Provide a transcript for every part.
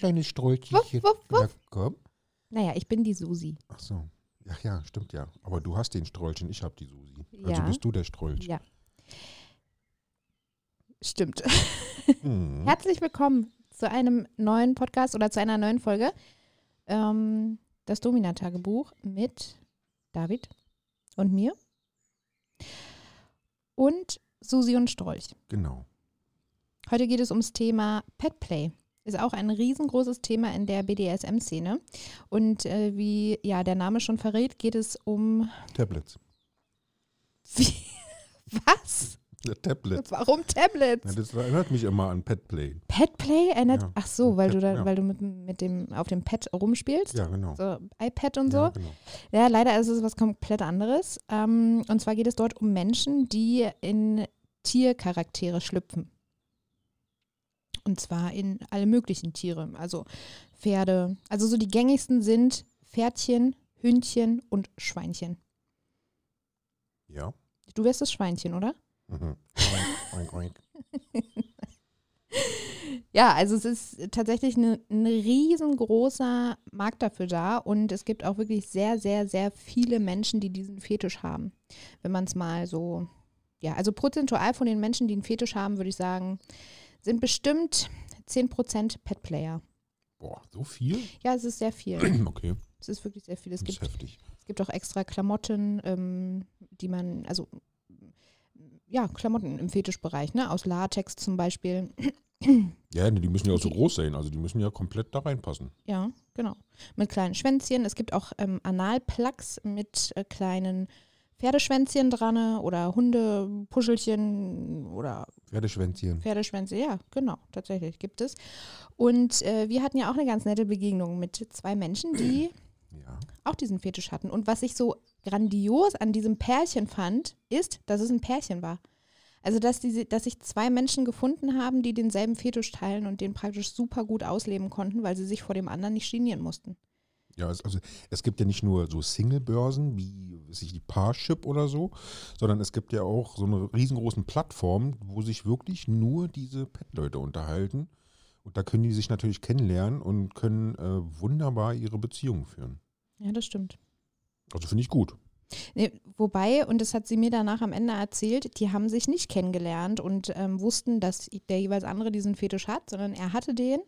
kleines Strollchen. Wuff, wuff, wuff. Ja, komm. Naja, ich bin die Susi. Ach so. Ach ja, stimmt ja. Aber du hast den Strollchen, ich habe die Susi. Also Ja. bist du der Strollchen. Ja. Stimmt. Hm. Herzlich willkommen zu einem neuen Podcast oder zu einer neuen Folge. Ähm, das Domina-Tagebuch mit David und mir. Und Susi und Strolch. Genau. Heute geht es ums Thema Petplay. Ist auch ein riesengroßes Thema in der BDSM-Szene. Und äh, wie ja der Name schon verrät, geht es um. Tablets. Wie, was? Ja, Tablets. Warum Tablets? Ja, das erinnert mich immer an Petplay. Petplay erinnert. Ja. Ach so, weil du da, weil du mit, mit dem auf dem Pad rumspielst. Ja, genau. So iPad und so. Ja, Ja, genau. leider ist es was komplett anderes. Ähm, und zwar geht es dort um Menschen, die in Tiercharaktere schlüpfen. Und zwar in alle möglichen Tiere. Also Pferde. Also so die gängigsten sind Pferdchen, Hündchen und Schweinchen. Ja. Du wärst das Schweinchen, oder? Mhm. Oink, oink, oink. Ja, also es ist tatsächlich eine, ein riesengroßer Markt dafür da und es gibt auch wirklich sehr, sehr, sehr viele Menschen, die diesen Fetisch haben. Wenn man es mal so, ja, also prozentual von den Menschen, die einen Fetisch haben, würde ich sagen, sind bestimmt 10% Petplayer. Boah, so viel? Ja, es ist sehr viel. Okay, Es ist wirklich sehr viel. Es das ist gibt, heftig. es gibt auch extra Klamotten, ähm, die man, also ja, Klamotten im Fetischbereich, ne? Aus Latex zum Beispiel. Ja, die müssen ja auch so groß sein. Also die müssen ja komplett da reinpassen. Ja, genau. Mit kleinen Schwänzchen. Es gibt auch ähm, Analplugs mit äh, kleinen Pferdeschwänzchen dran oder Hundepuschelchen oder Pferdeschwänzchen. Pferdeschwänze. Ja, genau, tatsächlich gibt es. Und äh, wir hatten ja auch eine ganz nette Begegnung mit zwei Menschen, die Ja. auch diesen Fetisch hatten. Und was ich so grandios an diesem Pärchen fand, ist, dass es ein Pärchen war. Also, dass, diese, dass sich zwei Menschen gefunden haben, die denselben Fetisch teilen und den praktisch super gut ausleben konnten, weil sie sich vor dem anderen nicht genieren mussten. Ja, es, also es gibt ja nicht nur so Single-Börsen wie weiß ich, die Parship oder so, sondern es gibt ja auch so eine riesengroßen Plattform, wo sich wirklich nur diese Pet-Leute unterhalten. Und da können die sich natürlich kennenlernen und können äh, wunderbar ihre Beziehungen führen. Ja, das stimmt. Also finde ich gut. Nee, wobei, und das hat sie mir danach am Ende erzählt, die haben sich nicht kennengelernt und ähm, wussten, dass der jeweils andere diesen Fetisch hat, sondern er hatte den.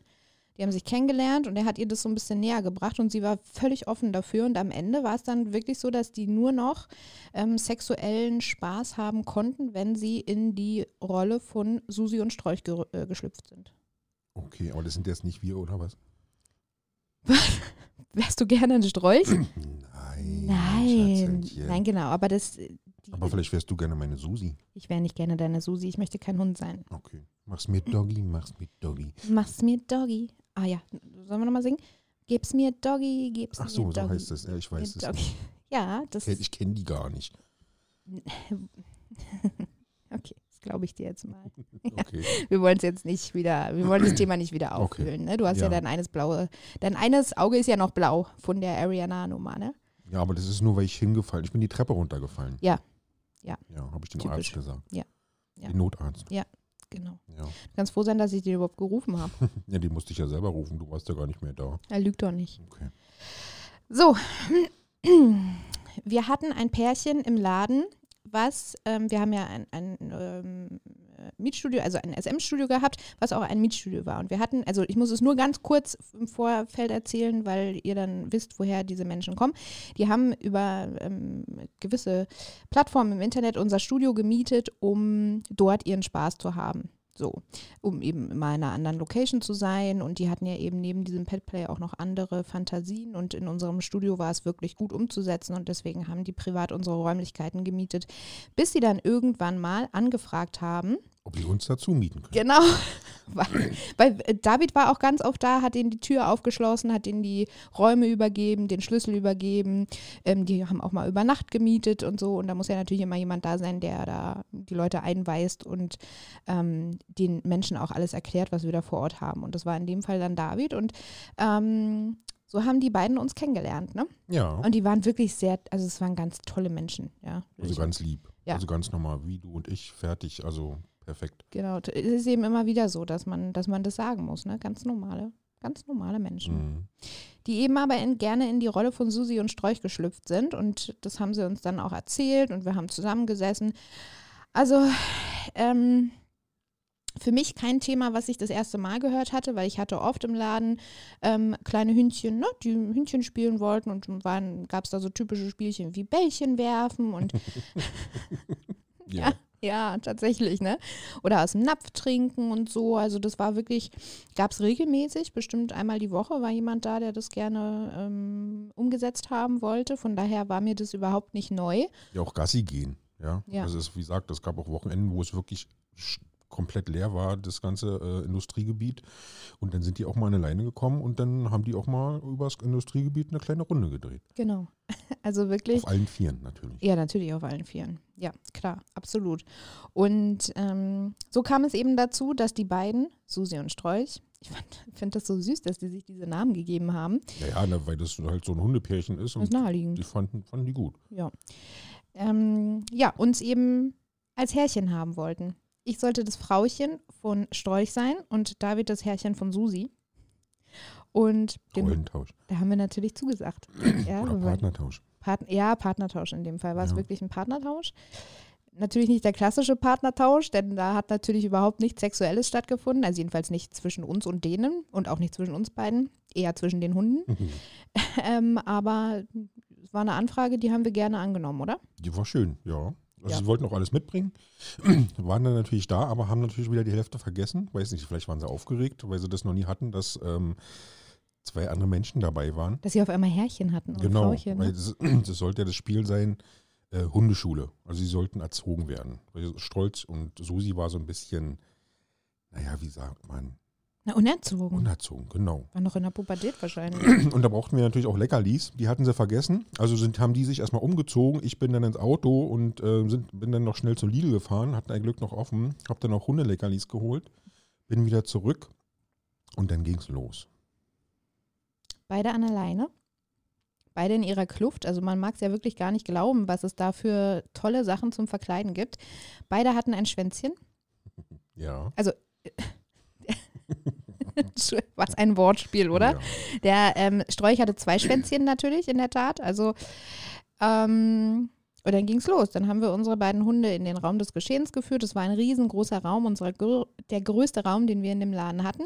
Die haben sich kennengelernt und er hat ihr das so ein bisschen näher gebracht und sie war völlig offen dafür. Und am Ende war es dann wirklich so, dass die nur noch ähm, sexuellen Spaß haben konnten, wenn sie in die Rolle von Susi und Strolch ge äh, geschlüpft sind. Okay, aber das sind jetzt nicht wir, oder was? Wärst du gerne ein Strolch? Nein. Nein, nein, genau. Aber das, die, Aber vielleicht wärst du gerne meine Susi. ich wäre nicht gerne deine Susi. Ich möchte kein Hund sein. Okay. Mach's mit Doggy, mach's mit Doggy. Mach's mir Doggy. Ah ja, sollen wir nochmal singen? Gib's mir Doggy, gib's Ach mir so, so Doggy. heißt das. Ja, ich weiß es Doggy. nicht. Ja, das Ich kenne die gar nicht. Okay, das glaube ich dir jetzt mal. Okay. Wir wollen es jetzt nicht wieder, wir wollen das Thema nicht wieder Okay. auffüllen. Ne? Du hast ja. Ja. dein eines blaue, dein eines Auge ist ja noch blau von der Ariana-Nummer, ne? Ja, aber das ist nur, weil ich hingefallen Ich bin die Treppe runtergefallen. Ja. Ja. Ja, habe ich dem Typisch. Arzt gesagt. Ja. Ja. Den Notarzt. Genau. Ja. Du kannst froh sein, dass ich dir überhaupt gerufen habe. ja, die musste ich ja selber rufen. Du warst ja gar nicht mehr da. Er lügt doch nicht. Okay. So, wir hatten ein Pärchen im Laden, was, ähm, wir haben ja ein, ein ähm, äh, Mietstudio, also ein SM-Studio gehabt, was auch ein Mietstudio war. Und wir hatten, also ich muss es nur ganz kurz im Vorfeld erzählen, weil ihr dann wisst, woher diese Menschen kommen. Die haben über ähm, gewisse Plattformen im Internet unser Studio gemietet, um dort ihren Spaß zu haben. So, um eben mal in einer anderen Location zu sein. Und die hatten ja eben neben diesem Petplay auch noch andere Fantasien. Und in unserem Studio war es wirklich gut umzusetzen. Und deswegen haben die privat unsere Räumlichkeiten gemietet, bis sie dann irgendwann mal angefragt haben, Ob die uns dazu mieten können. Genau. Weil, weil David war auch ganz oft da, hat ihnen die Tür aufgeschlossen, hat ihnen die Räume übergeben, den Schlüssel übergeben. Ähm, die haben auch mal über Nacht gemietet und so. Und da muss ja natürlich immer jemand da sein, der da die Leute einweist und ähm, den Menschen auch alles erklärt, was wir da vor Ort haben. Und das war in dem Fall dann David. Und ähm, so haben die beiden uns kennengelernt. Ne? Ja, Und die waren wirklich sehr, also es waren ganz tolle Menschen. Ja, also ganz lieb. Ja. Also ganz normal, wie du und ich, fertig, also perfekt. Genau, es ist eben immer wieder so, dass man, dass man das sagen muss, ne? Ganz normale, Ganz normale Menschen. Mhm. Die eben aber in, gerne in die Rolle von Susi und Strolch geschlüpft sind. Und das haben sie uns dann auch erzählt und wir haben zusammengesessen. Also, ähm, für mich kein Thema, was ich das erste Mal gehört hatte, weil ich hatte oft im Laden ähm, kleine Hündchen, ne, die Hündchen spielen wollten und gab es da so typische Spielchen wie Bällchen werfen und ja. Ja, tatsächlich, ne? Oder aus dem Napf trinken und so. Also das war wirklich, gab es regelmäßig, bestimmt einmal die Woche war jemand da, der das gerne ähm, umgesetzt haben wollte. Von daher war mir das überhaupt nicht neu. Ja, auch Gassi gehen, ja. Ja. Also es, wie gesagt, es gab auch Wochenenden, wo es wirklich komplett leer war, das ganze äh, Industriegebiet. Und dann sind die auch mal eine Leine gekommen und dann haben die auch mal übers Industriegebiet eine kleine Runde gedreht. Genau. Also wirklich. Auf allen Vieren natürlich. Ja, natürlich auf allen Vieren. Ja, klar, absolut. Und ähm, so kam es eben dazu, dass die beiden, Susi und Strolch, ich finde das so süß, dass die sich diese Namen gegeben haben. Ja, ja, weil das halt so ein Hundepärchen ist Das und ist naheliegend. die fanden, fanden die gut. Ja. Ähm, ja, uns eben als Herrchen haben wollten. Ich sollte das Frauchen von Strolch sein und David das Herrchen von Susi. Und dem, da haben wir natürlich zugesagt. Ja, Oder Partnertausch. Part ja, Partnertausch in dem Fall. War es Ja. wirklich ein Partnertausch? Natürlich nicht der klassische Partnertausch, denn da hat natürlich überhaupt nichts Sexuelles stattgefunden. Also jedenfalls nicht zwischen uns und denen und auch nicht zwischen uns beiden, eher zwischen den Hunden. ähm, aber es war eine Anfrage, die haben wir gerne angenommen, oder? Die war schön, ja. Also Ja. sie wollten auch alles mitbringen, waren dann natürlich da, aber haben natürlich wieder die Hälfte vergessen. Weiß nicht, vielleicht waren sie aufgeregt, weil sie das noch nie hatten, dass ähm, zwei andere Menschen dabei waren. Dass sie auf einmal Herrchen hatten und genau, Frauchen. weil Ne? das, das sollte ja das Spiel sein, äh, Hundeschule. Also sie sollten erzogen werden. Weil Stolz und Susi war so ein bisschen, naja, wie sagt man, Na, unerzogen. unerzogen, genau. War noch in der Pubertät wahrscheinlich. Und da brauchten wir natürlich auch Leckerlis. Die hatten sie vergessen. Also sind, haben die sich erstmal umgezogen. Ich bin dann ins Auto und äh, sind, bin dann noch schnell zu Lidl gefahren. Hatten ein Glück noch offen. Hab dann auch Hundeleckerlis geholt. Bin wieder zurück. Und dann ging's los. Beide an der Leine. Beide in ihrer Kluft. Also man mag es ja wirklich gar nicht glauben, was es da für tolle Sachen zum Verkleiden gibt. Beide hatten ein Schwänzchen. Ja. Was ein Wortspiel, oder? Ja. Der ähm, Strolch hatte zwei Schwänzchen natürlich, in der Tat. Also, ähm, und dann ging es los. Dann haben wir unsere beiden Hunde in den Raum des Geschehens geführt. Es war ein riesengroßer Raum, unserer, grö- der größte Raum, den wir in dem Laden hatten.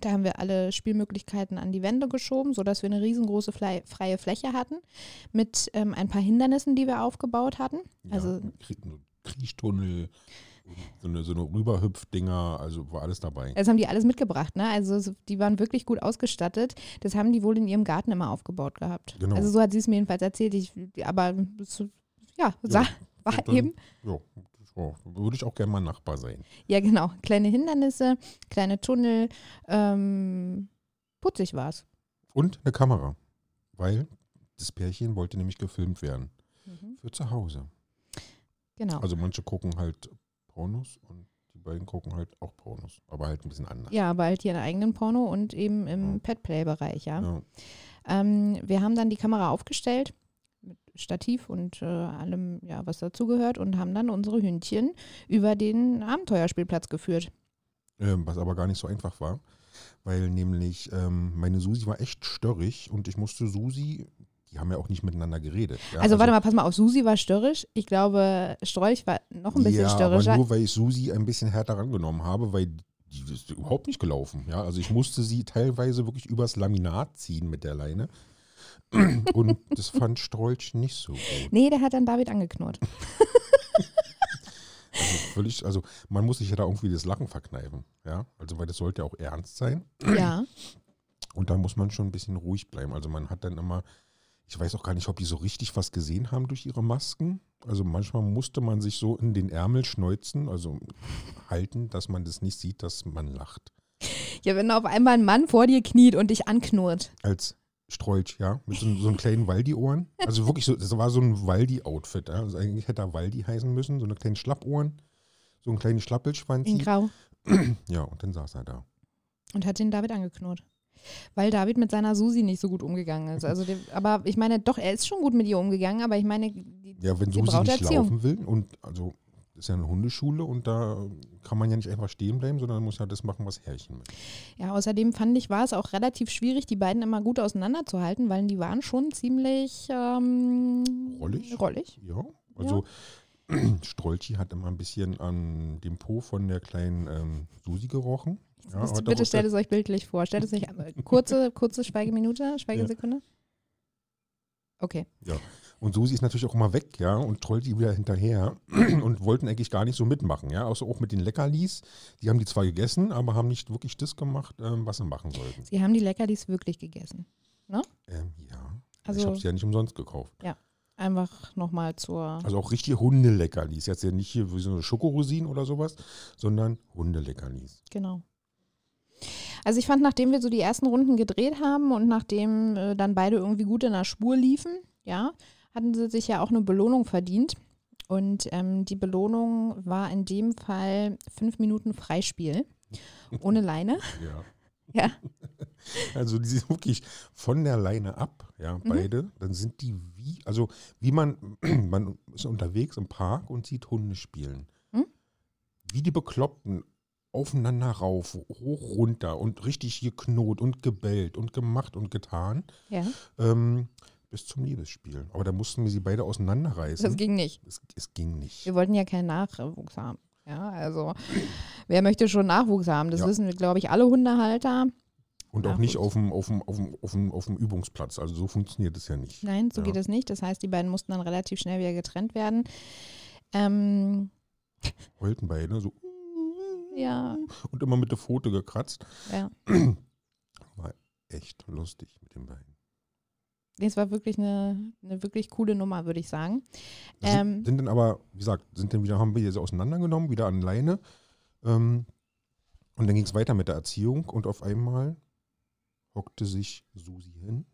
Da haben wir alle Spielmöglichkeiten an die Wände geschoben, sodass wir eine riesengroße frei- freie Fläche hatten mit ähm, ein paar Hindernissen, die wir aufgebaut hatten. Also ja. Krie- so Kriechtunnel, so eine, so eine Rüberhüpfdinger, also war alles dabei. Das haben die alles mitgebracht, ne? Also so- die waren wirklich gut ausgestattet. Das haben die wohl in ihrem Garten immer aufgebaut gehabt. Genau. Also so hat sie es mir jedenfalls erzählt. Ich, aber ja, sah, war dann- eben. Ja, so, würde ich auch gerne mal Nachbar sein. Ja, genau. Kleine Hindernisse, kleine Tunnel. Ähm, putzig war es. Und eine Kamera. Weil das Pärchen wollte nämlich gefilmt werden. Mhm. Für zu Hause. Genau. Also manche gucken halt Pornos und die beiden gucken halt auch Pornos. Aber halt ein bisschen anders. ja, aber halt hier einen eigenen Porno und eben im Ja. Pet-Play-Bereich, ja. Ja. Ähm, wir haben dann die Kamera aufgestellt mit Stativ und äh, allem, ja, was dazugehört und haben dann unsere Hündchen über den Abenteuerspielplatz geführt. Ähm, was aber gar nicht so einfach war. Weil nämlich ähm, meine Susi war echt störrig und ich musste Susi, die haben ja auch nicht miteinander geredet. Ja? Also, warte mal, pass mal auf, Susi war störrisch. Ich glaube, Strolch war noch ein bisschen ja, störrischer. aber nur weil ich Susi ein bisschen härter rangenommen habe, weil die ist überhaupt nicht gelaufen. Ja, also ich musste sie teilweise wirklich übers Laminat ziehen mit der Leine. Und das fand Strolch nicht so gut. Nee, der hat dann David angeknurrt. Also völlig, also man muss sich ja da irgendwie das Lachen verkneifen. Ja, also weil das sollte ja auch ernst sein. ja. Und da muss man schon ein bisschen ruhig bleiben. Also man hat dann immer, ich weiß auch gar nicht, ob die so richtig was gesehen haben durch ihre Masken. Also manchmal musste man sich so in den Ärmel schneuzen, also halten, dass man das nicht sieht, dass man lacht. Ja, wenn auf einmal ein Mann vor dir kniet und dich anknurrt. Als Strolch, ja, mit so, so einem kleinen Waldi-Ohren. Also wirklich so, das war so ein Waldi-Outfit. Ja? Also eigentlich hätte er Waldi heißen müssen, so eine kleine Schlappohren, so ein kleines Schlappelschwanz. In Grau. Ja, und dann saß er da. Und hat den David angeknurrt. Weil David mit seiner Susi nicht so gut umgegangen ist. Also, der, aber ich meine, doch, er ist schon gut mit ihr umgegangen, aber ich meine, die, Ja, wenn Susi nicht Erziehung. laufen will und also ist ja eine Hundeschule und da kann man ja nicht einfach stehen bleiben, sondern muss ja das machen, was Herrchen möchte. Ja, außerdem fand ich, war es auch relativ schwierig, die beiden immer gut auseinanderzuhalten, weil die waren schon ziemlich ähm, Rollig? rollig. Ja, also Strolchi hat immer ein bisschen an dem Po von der kleinen ähm, Susi gerochen. Ja, Bitte- daraus- stellt es euch bildlich vor. Stellt es euch einmal- kurze, kurze Schweigeminute, Schweigesekunde. Okay. Und Susi ist natürlich auch immer weg, ja, und trollt die wieder hinterher und wollten eigentlich gar nicht so mitmachen, ja. Außer auch mit den Leckerlis. Die haben die zwar gegessen, aber haben nicht wirklich das gemacht, ähm, was sie machen sollten. Sie haben die Leckerlis wirklich gegessen. Ähm, ja. ich Also habe sie ja nicht umsonst gekauft. einfach nochmal zur. Also auch richtig Hundeleckerlis. Jetzt ja nicht hier wie so eine Schokorosinen oder sowas, sondern Hundeleckerlis. Genau. Also ich fand, nachdem wir so die ersten Runden gedreht haben und nachdem äh, dann beide irgendwie gut in der Spur liefen, ja, hatten sie sich ja auch eine Belohnung verdient. Und ähm, die Belohnung war in dem Fall fünf Minuten Freispiel ohne Leine. Ja. Ja. Also die sind wirklich von der Leine ab, ja, beide. Dann sind die wie, also wie man, man ist unterwegs im Park und sieht Hunde spielen. Mhm. Wie die Bekloppten aufeinander rauf, hoch, runter und richtig geknot und gebellt und gemacht und getan, Ja, ähm, bis zum Liebesspiel. Aber da mussten wir sie beide auseinanderreißen. das ging nicht. es, es ging nicht. Wir wollten ja keinen Nachwuchs haben. Ja, also wer möchte schon Nachwuchs haben? Das Ja. wissen wir, glaube ich, alle Hundehalter. Und auch Ja, nicht auf dem, auf, dem, auf, dem, auf, dem, auf dem Übungsplatz. Also so funktioniert es ja nicht. Nein, so Ja. geht es nicht. Das heißt, die beiden mussten dann relativ schnell wieder getrennt werden. Ähm, Heulten beide so ja, und immer mit der Pfote gekratzt. ja. War echt lustig mit den beiden. Es war wirklich eine, eine wirklich coole Nummer, würde ich sagen. Sind, Ähm, sind dann aber, wie gesagt, sind dann wieder, haben wir sie auseinandergenommen, wieder an Leine. Ähm, und dann ging es weiter mit der Erziehung und auf einmal hockte sich Susi hin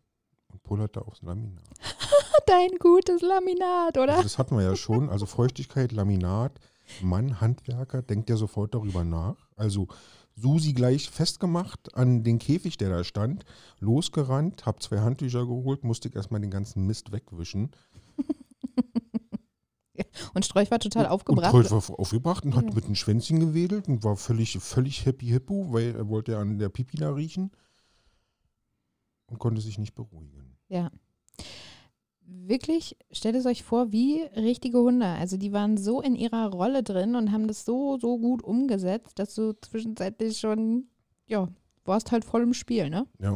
und pullerte aufs Laminat. Dein gutes Laminat, oder? Also das hatten wir ja schon. Also Feuchtigkeit, Laminat, Mann, Handwerker, denkt ja sofort darüber nach. Also Susi gleich festgemacht an den Käfig, der da stand, losgerannt, hab zwei Handtücher geholt, musste ich erstmal den ganzen Mist wegwischen. Und Strolch war total aufgebracht. Und Troll war aufgebracht und hat Ja. mit dem Schwänzchen gewedelt und war völlig, völlig happy hippo, weil er wollte ja an der Pipi da riechen und konnte sich nicht beruhigen. Ja. Wirklich, stellt es euch vor, wie richtige Hunde. Also die waren so in ihrer Rolle drin und haben das so, so gut umgesetzt, dass du zwischenzeitlich schon, ja, warst halt voll im Spiel, ne? Ja.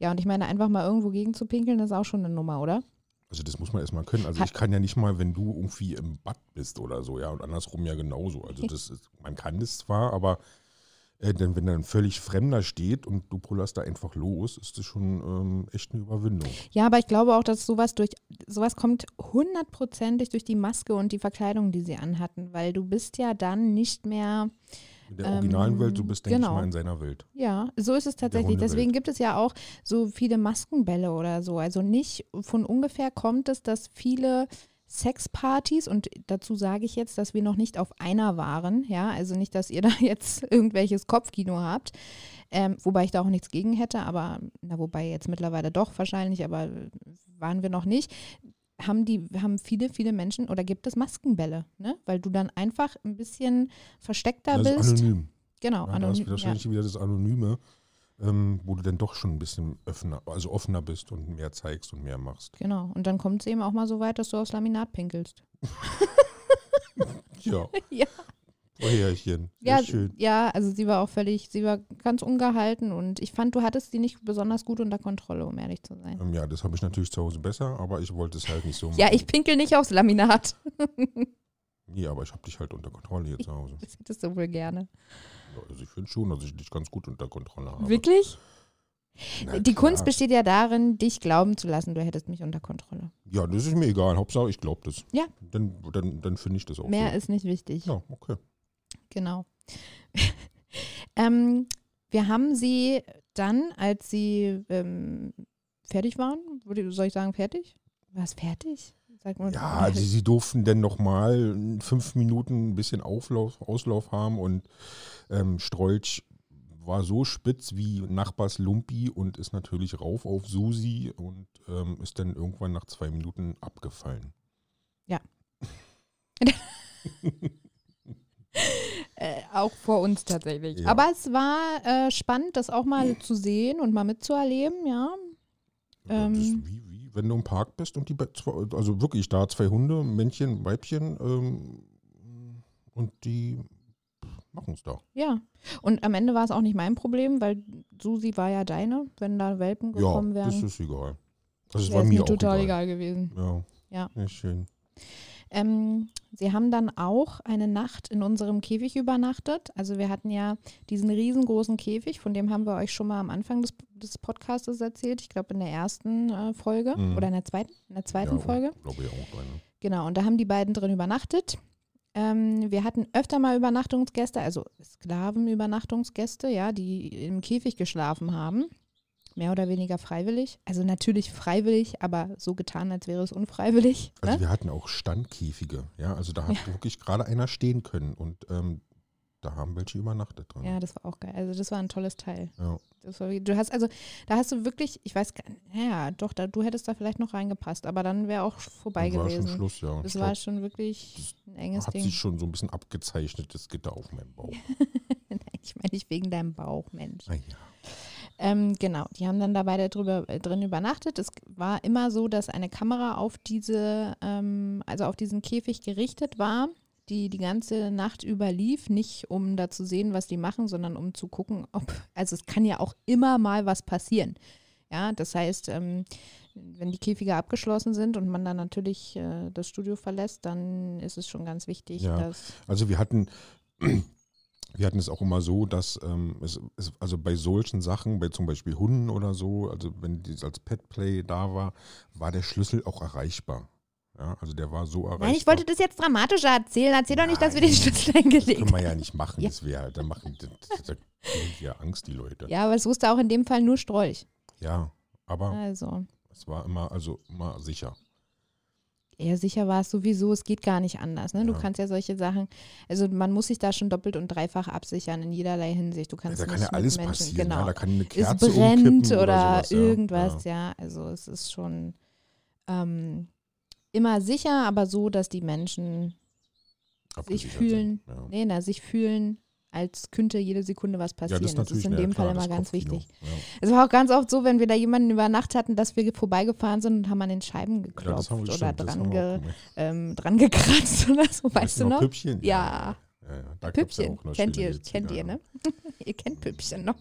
Ja, und ich meine, einfach mal irgendwo gegen zu pinkeln, ist auch schon eine Nummer, oder? Also das muss man erstmal können. Also ich kann ja nicht mal, wenn du irgendwie im Bad bist oder so, ja, und andersrum ja genauso. Also das ist, man kann das zwar, aber äh, denn wenn da ein völlig Fremder steht und du pullerst da einfach los, ist das schon ähm, echt eine Überwindung. Ja, aber ich glaube auch, dass sowas durch sowas kommt hundertprozentig durch die Maske und die Verkleidung, die sie anhatten, weil du bist ja dann nicht mehr In der Ähm, originalen Welt, du bist, denke genau. ich mal, in seiner Welt. Ja, so ist es tatsächlich. Deswegen gibt es ja auch so viele Maskenbälle oder so. Also nicht von ungefähr kommt es, dass viele Sexpartys, und dazu sage ich jetzt, dass wir noch nicht auf einer waren, ja, also nicht, dass ihr da jetzt irgendwelches Kopfkino habt, ähm, wobei ich da auch nichts gegen hätte, aber, na, wobei jetzt mittlerweile doch wahrscheinlich, aber waren wir noch nicht, haben die, haben viele, viele Menschen oder gibt es Maskenbälle, ne? Weil du dann einfach ein bisschen versteckter das ist bist. anonym. Genau, Ja, da ist anonym. Ja. wahrscheinlich wieder das Anonyme, ähm, wo du dann doch schon ein bisschen offener, also offener bist und mehr zeigst und mehr machst. Genau. Und dann kommt es eben auch mal so weit, dass du aufs Laminat pinkelst. Ja. Ja. Oh Herrchen. Sehr Ja, schön. ja, also sie war auch völlig, sie war ganz ungehalten und ich fand, du hattest sie nicht besonders gut unter Kontrolle, um ehrlich zu sein. Ähm, ja, das habe ich natürlich zu Hause besser, aber ich wollte es halt nicht so machen. Ja, ich pinkel nicht aufs Laminat. Nee, aber ich habe dich halt unter Kontrolle hier zu Hause. Das hättest du wohl gerne. Also ich finde schon, dass ich dich ganz gut unter Kontrolle habe. Wirklich? Na Die klar. Kunst besteht ja darin, dich glauben zu lassen, du hättest mich unter Kontrolle. Ja, das ist mir egal. Hauptsache, ich glaube das. Ja. Dann, dann, dann finde ich das auch Mehr so. ist nicht wichtig. Ja, okay. Genau. ähm, wir haben sie dann, als sie ähm, fertig waren, würde, soll ich sagen fertig? War es fertig? Sag mal. Ja, also sie durften dann nochmal fünf Minuten ein bisschen Auflauf, Auslauf haben und ähm, Strolch war so spitz wie Nachbars Lumpi und ist natürlich rauf auf Susi und ähm, ist dann irgendwann nach zwei Minuten abgefallen. äh, auch vor uns tatsächlich. Ja. Aber es war äh, spannend, das auch mal zu sehen und mal mitzuerleben, ja. Ja, das Ähm. wie, wenn du im Park bist und die, also wirklich da zwei Hunde, Männchen, Weibchen, ähm, und die machen es da. Ja. Und am Ende war es auch nicht mein Problem, weil Susi war ja deine. Wenn da Welpen Ja, gekommen das wären, ist egal. Also es wäre war es mir mir total egal. egal, gewesen. Ja. Ja. ja. Schön. Ähm, sie haben dann auch eine Nacht in unserem Käfig übernachtet. Also wir hatten ja diesen riesengroßen Käfig, von dem haben wir euch schon mal am Anfang des, des Podcastes erzählt. Ich glaube in der ersten äh, Folge Mhm. oder in der zweiten, in der zweiten ja, Folge. Glaube ich auch. Eine. Genau, und da haben die beiden drin übernachtet. Ähm, wir hatten öfter mal Übernachtungsgäste, also Sklavenübernachtungsgäste, ja, die im Käfig geschlafen haben. Mehr oder weniger freiwillig. Also natürlich freiwillig, aber so getan, als wäre es unfreiwillig. Also Ne? wir hatten auch Standkäfige. Ja, also da hat wirklich gerade einer stehen können und ähm, da haben welche übernachtet drin. Ja, das war auch geil. Also das war ein tolles Teil. Ja. War, du hast also, da hast du wirklich, ich weiß gar nicht, ja, doch, da, du hättest da vielleicht noch reingepasst, aber dann wäre auch vorbei Dann war gewesen. schon Schluss, ja. Das Ich war glaub, schon wirklich ein enges hat Ding. sich schon so ein bisschen abgezeichnet, das Gitter auf meinem Bauch. Nein, ich meine nicht wegen deinem Bauch, Mensch. Ah, ja. Ähm, genau, die haben dann da beide drüber, äh, drin übernachtet. Es war immer so, dass eine Kamera auf diese, ähm, also auf diesen Käfig gerichtet war, die die ganze Nacht über lief, nicht um da zu sehen, was die machen, sondern um zu gucken, ob, also es kann ja auch immer mal was passieren. Ja, das heißt, ähm, wenn die Käfige abgeschlossen sind und man dann natürlich äh, das Studio verlässt, dann ist es schon ganz wichtig, Ja. dass Also wir hatten, wir hatten es auch immer so, dass ähm, es, es, also bei solchen Sachen, bei zum Beispiel Hunden oder so, also wenn dies als Petplay da war, war der Schlüssel auch erreichbar. Ja, also der war so erreichbar. Nein, ich wollte das jetzt dramatischer erzählen. Erzähl doch nicht, dass wir den Nein. Schlüssel das eingelegt können wir ja nicht machen. Ja. Das wäre, da machen, da, da kriegen die ja Angst, die Leute. Ja, aber es wusste auch in dem Fall nur Strolch. Ja, aber Also, es war immer, also immer sicher. Eher sicher war es sowieso, es geht gar nicht anders. Ne? Du Ja. kannst ja solche Sachen, also man muss sich da schon doppelt und dreifach absichern in jederlei Hinsicht. Du Ja, kannst da kann nicht ja alles mit Menschen, passieren. genau. Ja, da kann eine es Kerze brennt umkippen oder, sowas, ja. irgendwas, Ja. ja. Also es ist schon ähm, immer sicher, aber so, dass die Menschen sich fühlen, sind, Ja. nee, na, sich fühlen, als könnte jede Sekunde was Ja, passieren. das ist in dem ja, klar, Fall immer das ganz wichtig. Ja. Es war auch ganz oft so, wenn wir da jemanden über Nacht hatten, dass wir vorbeigefahren sind und haben an den Scheiben das geklopft oder das dran, ge, ähm, dran gekratzt oder so, weißt du noch? Püppchen? Ja. Püppchen, kennt ihr, kennt ihr, ne? ihr kennt Püppchen noch.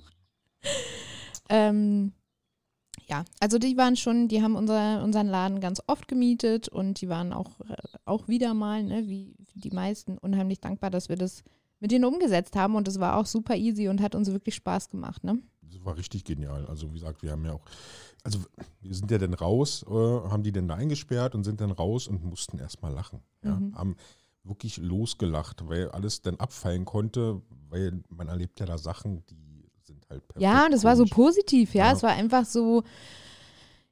Ähm, ja, also die waren schon, die haben unser, unseren Laden ganz oft gemietet und die waren auch, äh, auch wieder mal, ne, wie die meisten, unheimlich dankbar, dass wir das mit denen umgesetzt haben und es war auch super easy und hat uns wirklich Spaß gemacht, ne? Das war richtig genial. Also wie gesagt, wir haben ja auch, also wir sind ja dann raus, äh, haben die dann da eingesperrt und sind dann raus und mussten erstmal lachen. Ja? Mhm. Haben wirklich losgelacht, weil alles dann abfallen konnte, weil man erlebt ja da Sachen, die sind halt perfekt. Ja, und es war so positiv, ja. Ja. Es war einfach so,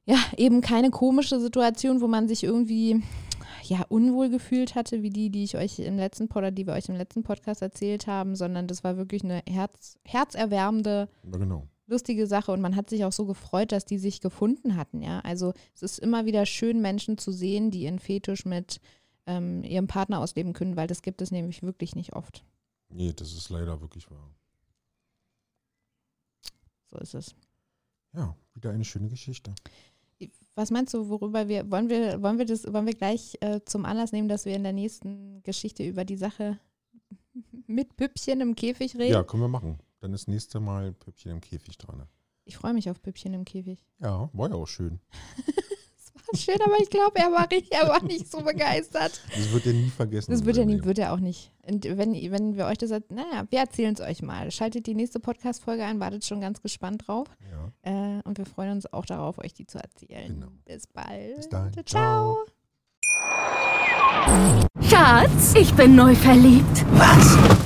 ja, eben keine komische Situation, wo man sich irgendwie ja unwohl gefühlt hatte, wie die, die ich euch im letzten Pod oder die wir euch im letzten Podcast erzählt haben, sondern das war wirklich eine Herz, herzerwärmende, Ja, genau. lustige Sache und man hat sich auch so gefreut, dass die sich gefunden hatten, ja. Also es ist immer wieder schön, Menschen zu sehen, die ihren Fetisch mit ähm, ihrem Partner ausleben können, weil das gibt es nämlich wirklich nicht oft. Nee, das ist leider wirklich wahr. So ist es. Ja, wieder eine schöne Geschichte. Was meinst du, worüber wir, wollen wir, wollen wir das, wollen wir gleich äh, zum Anlass nehmen, dass wir in der nächsten Geschichte über die Sache mit Püppchen im Käfig reden? Ja, können wir machen. Dann ist nächste Mal Püppchen im Käfig dran. Ich freue mich auf Püppchen im Käfig. Ja, war ja auch schön. Schön, aber ich glaube, er war, nicht- er war nicht so begeistert. Das wird er nie vergessen. Das wird er nie, wird er auch nicht. Und wenn, wenn wir euch das, erzählen, naja, wir erzählen es euch mal. Schaltet die nächste Podcast-Folge ein, wartet schon ganz gespannt drauf. Ja. Äh, und wir freuen uns auch darauf, euch die zu erzählen. Genau. Bis bald. Bis dann. Ciao. Schatz, ich bin neu verliebt. Was?